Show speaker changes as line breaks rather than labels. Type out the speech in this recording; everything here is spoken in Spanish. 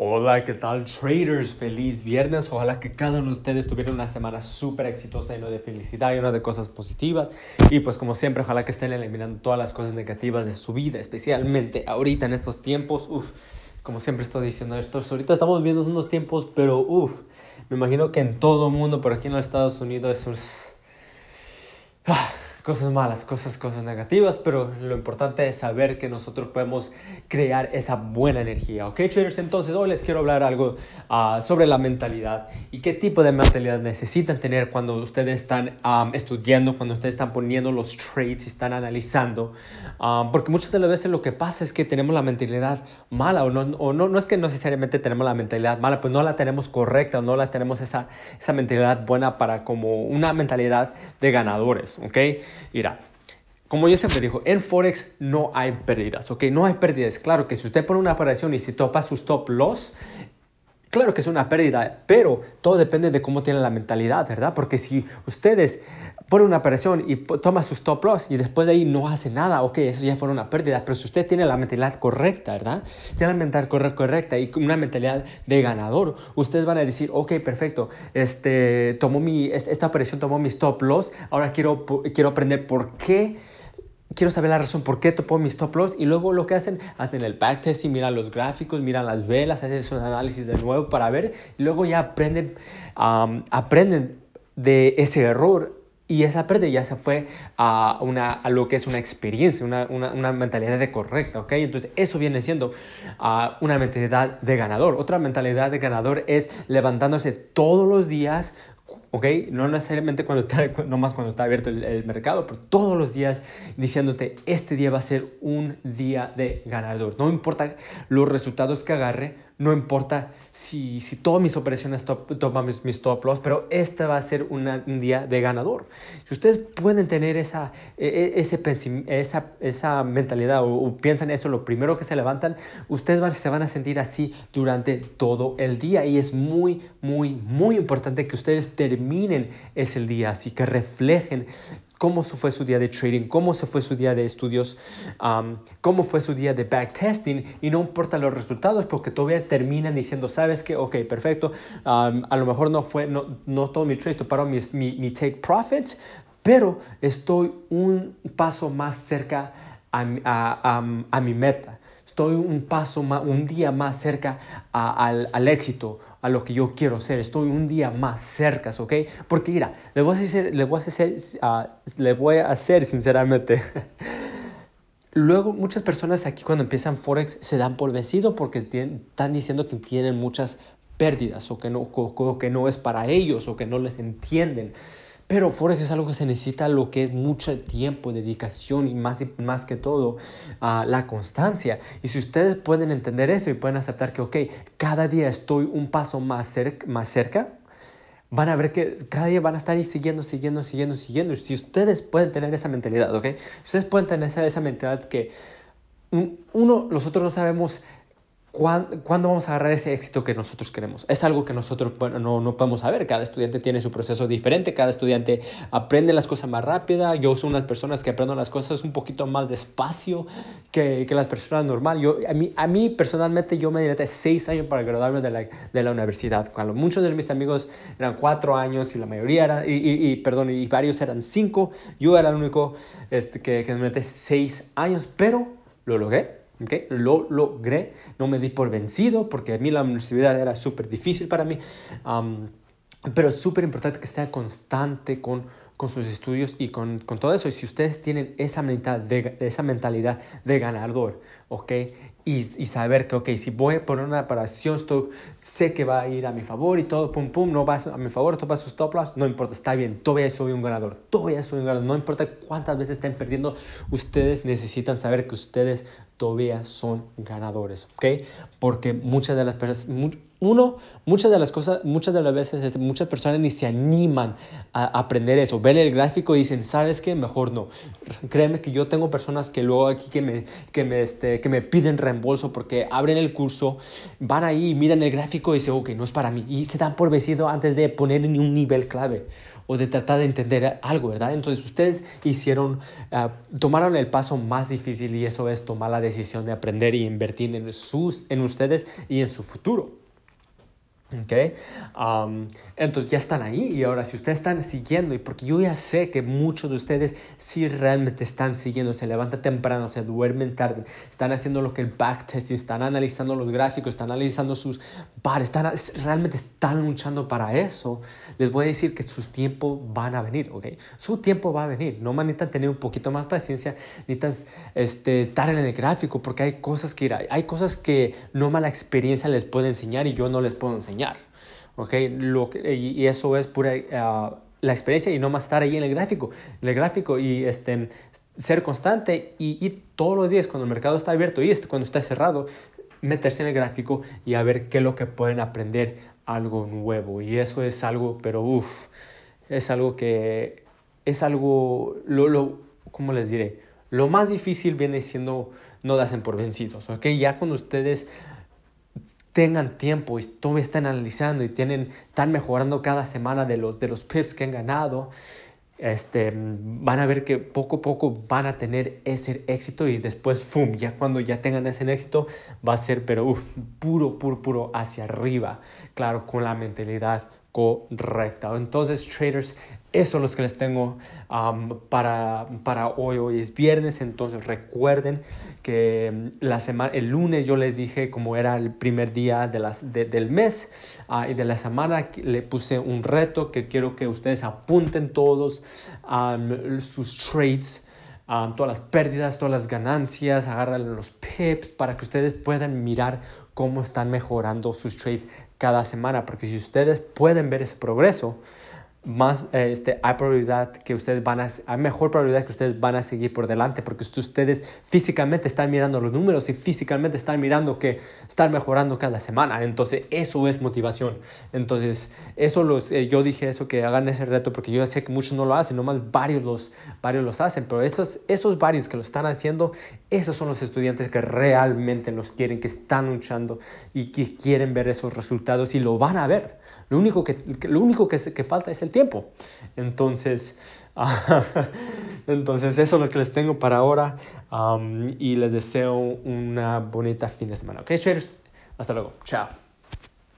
Hola, ¿qué tal traders? Feliz viernes. Ojalá que cada uno de ustedes tuviera una semana súper exitosa, llena de felicidad, llena de cosas positivas. Y pues como siempre, ojalá que estén eliminando todas las cosas negativas de su vida, especialmente ahorita en estos tiempos. Uf, como siempre estoy diciendo esto, ahorita estamos viendo unos tiempos, pero uf, me imagino que en todo el mundo, por aquí en los Estados Unidos, es... Ah, cosas malas, cosas, cosas negativas, pero lo importante es saber que nosotros podemos crear esa buena energía. ¿Ok, traders? Entonces, hoy les quiero hablar algo uh, sobre la mentalidad y qué tipo de mentalidad necesitan tener cuando ustedes están estudiando, cuando ustedes están poniendo los trades y están analizando. Porque muchas de las veces lo que pasa es que tenemos la mentalidad mala o no, o no, no es que necesariamente tenemos la mentalidad mala, pues no la tenemos correcta o no la tenemos esa, esa mentalidad buena para como una mentalidad de ganadores. ¿Ok? Mira, como yo siempre digo, en Forex no hay pérdidas, ¿ok? No hay pérdidas. Claro que si usted pone una operación y si topa su stop loss, claro que es una pérdida, pero todo depende de cómo tiene la mentalidad, ¿verdad? Porque si ustedes ponen una operación y toma su stop loss y después de ahí no hace nada, ok, eso ya fue una pérdida, pero si usted tiene la mentalidad correcta, ¿verdad? Tiene la mentalidad correcta y una mentalidad de ganador, ustedes van a decir, ok, perfecto, este, tomó mi, esta operación tomó mi stop loss, ahora quiero, quiero aprender por qué quiero saber la razón por qué topó mi stop loss y luego lo que hacen, hacen el backtesting, miran los gráficos, miran las velas, hacen su análisis de nuevo para ver y luego ya aprenden, aprenden de ese error y esa pérdida ya se fue a, una, a lo que es una experiencia, una, una, una mentalidad de correcta, ¿ok? Entonces eso viene siendo uh, una mentalidad de ganador. Otra mentalidad de ganador es levantándose todos los días ¿ok? No necesariamente cuando está, cuando está abierto el, mercado, pero todos los días diciéndote, este día va a ser un día de ganador. No importa los resultados que agarre, no importa si, si todas mis operaciones toman mis, mis, stop loss, pero este va a ser un día de ganador. Si ustedes pueden tener esa, e, e, esa, mentalidad o, o, piensan eso, lo primero que se levantan, ustedes van, se van a sentir así durante todo el día. Y es muy, muy, muy importante que ustedes terminen ese día, así que reflejen cómo fue su día de trading, cómo se fue su día de estudios, um, cómo fue su día de backtesting y no importa los resultados porque todavía terminan diciendo, sabes que, ok, perfecto, um, a lo mejor no fue, no, no todo mi trade toparon mi, mi, mi take profits, pero estoy un paso más cerca a, a, a, a mi meta estoy un paso más, un día más cerca al, al, éxito, a lo que yo quiero ser. Estoy un día más cerca, ¿ok? Porque mira, le voy a hacer, le voy a hacer, uh, le voy a hacer sinceramente. Luego, muchas personas aquí cuando empiezan Forex se dan por vencido porque tienen, están diciendo que tienen muchas pérdidas o que, no, o que no es para ellos o que no les entienden. Pero Forex es algo que se necesita lo que es mucho tiempo, dedicación y más, más que todo uh, la constancia. Y si ustedes pueden entender eso y pueden aceptar que, ok, cada día estoy un paso más, cerca, más cerca, van a ver que cada día van a estar ahí siguiendo, siguiendo, siguiendo, siguiendo. Si ustedes pueden tener esa mentalidad, ok, ustedes pueden tener esa, esa mentalidad que uno, nosotros no sabemos ¿Cuándo, ¿Cuándo, vamos a agarrar ese éxito que nosotros queremos? Es algo que nosotros bueno, no, no, podemos saber. Cada estudiante tiene su proceso diferente, cada estudiante aprende las cosas más rápida. Yo soy unas personas que aprendo las cosas un poquito más despacio que, que las personas normales. Yo, a, mí, a mí personalmente yo me diría seis años para graduarme de la, de la universidad. Cuando muchos de mis amigos eran cuatro años y la mayoría eran, y, y, y perdón, y varios eran cinco, yo era el único este, que, que me metí seis años, pero lo logré Lo logré, no me di por vencido porque a mí la universidad era súper difícil para mí, pero es súper importante que esté constante con, con sus estudios y con, con, todo eso. Y si ustedes tienen esa mentalidad de, esa mentalidad de ganador, ¿ok? Y, y, saber que, ok, si voy a poner una operación, esto sé que va a ir a mi favor y todo, pum, pum, no va a mi favor, topa sus stop loss, no importa, está bien, todavía soy un ganador, todavía soy un ganador, no importa cuántas veces estén perdiendo, ustedes necesitan saber que ustedes todavía son ganadores, ¿ok? Porque muchas de las personas, uno, muchas de las cosas, muchas de las veces, este, muchas personas ni se animan a aprender eso. Ven el gráfico y dicen, ¿sabes qué? Mejor no. Créeme que yo tengo personas que luego aquí que me, que me, este, que me piden reembolso porque abren el curso, van ahí, miran el gráfico y dicen, ok, no es para mí. Y se dan por vencido antes de poner en un nivel clave o de tratar de entender algo, ¿verdad? Entonces ustedes hicieron, uh, tomaron el paso más difícil y eso es tomar la decisión de aprender y invertir en, sus, en ustedes y en su futuro. Okay. Um, entonces ya están ahí y ahora si ustedes están siguiendo y porque yo ya sé que muchos de ustedes sí realmente están siguiendo, se levantan temprano, se duermen tarde, están haciendo lo que el backtesting, están analizando los gráficos, están analizando sus pares, están, realmente están luchando para eso, les voy a decir que sus tiempos van a venir, ¿ok? Su tiempo va a venir, no necesitan tener un poquito más paciencia, necesitan este, estar en el gráfico porque hay cosas que, hay cosas que no mala experiencia les puede enseñar y yo no les puedo enseñar. ¿Okay? Lo y, eso es pura ah, la experiencia y no más estar ahí en el gráfico, el gráfico y este, ser constante y todos los días cuando el mercado está abierto y este, cuando está cerrado, meterse en el gráfico y a ver qué es lo que pueden aprender algo nuevo. Y eso es algo, pero uff, es algo que es algo, lo, lo, ¿cómo les diré? Lo más difícil viene siendo no hacen por vencidos, ¿ok? Ya cuando ustedes tengan tiempo y todavía están analizando y tienen, están mejorando cada semana de los, de los pips que han ganado, este, van a ver que poco a poco van a tener ese éxito y después, ¡fum! Ya cuando ya tengan ese éxito, va a ser, pero puro, puro, puro hacia arriba. Claro, con la mentalidad correcta. Entonces, traders, eso es lo que les tengo para, para hoy. Hoy es viernes, entonces recuerden que la semana, el lunes yo les dije como era el primer día de las, del mes ah, y de la semana, le puse un reto que quiero que ustedes apunten todos sus trades. todas las pérdidas, todas las ganancias, agarran los pips para que ustedes puedan mirar cómo están mejorando sus trades cada semana, porque si ustedes pueden ver ese progreso, más eh, este, hay probabilidad que ustedes van a, hay mejor probabilidad que ustedes van a seguir por delante porque ustedes físicamente están mirando los números y físicamente están mirando que están mejorando cada semana. Entonces, eso es motivación. Entonces, eso los, eh, yo dije eso, que hagan ese reto porque yo sé que muchos no lo hacen, nomás varios los, varios los hacen, pero esos, esos varios que lo están haciendo, esos son los estudiantes que realmente los quieren, que están luchando y que quieren ver esos resultados y lo van a ver. Lo único que, lo único que, que falta es el tiempo. Entonces, entonces eso es lo que les tengo para ahora y les deseo una bonita fin de semana. Ok, traders, hasta luego. Chao.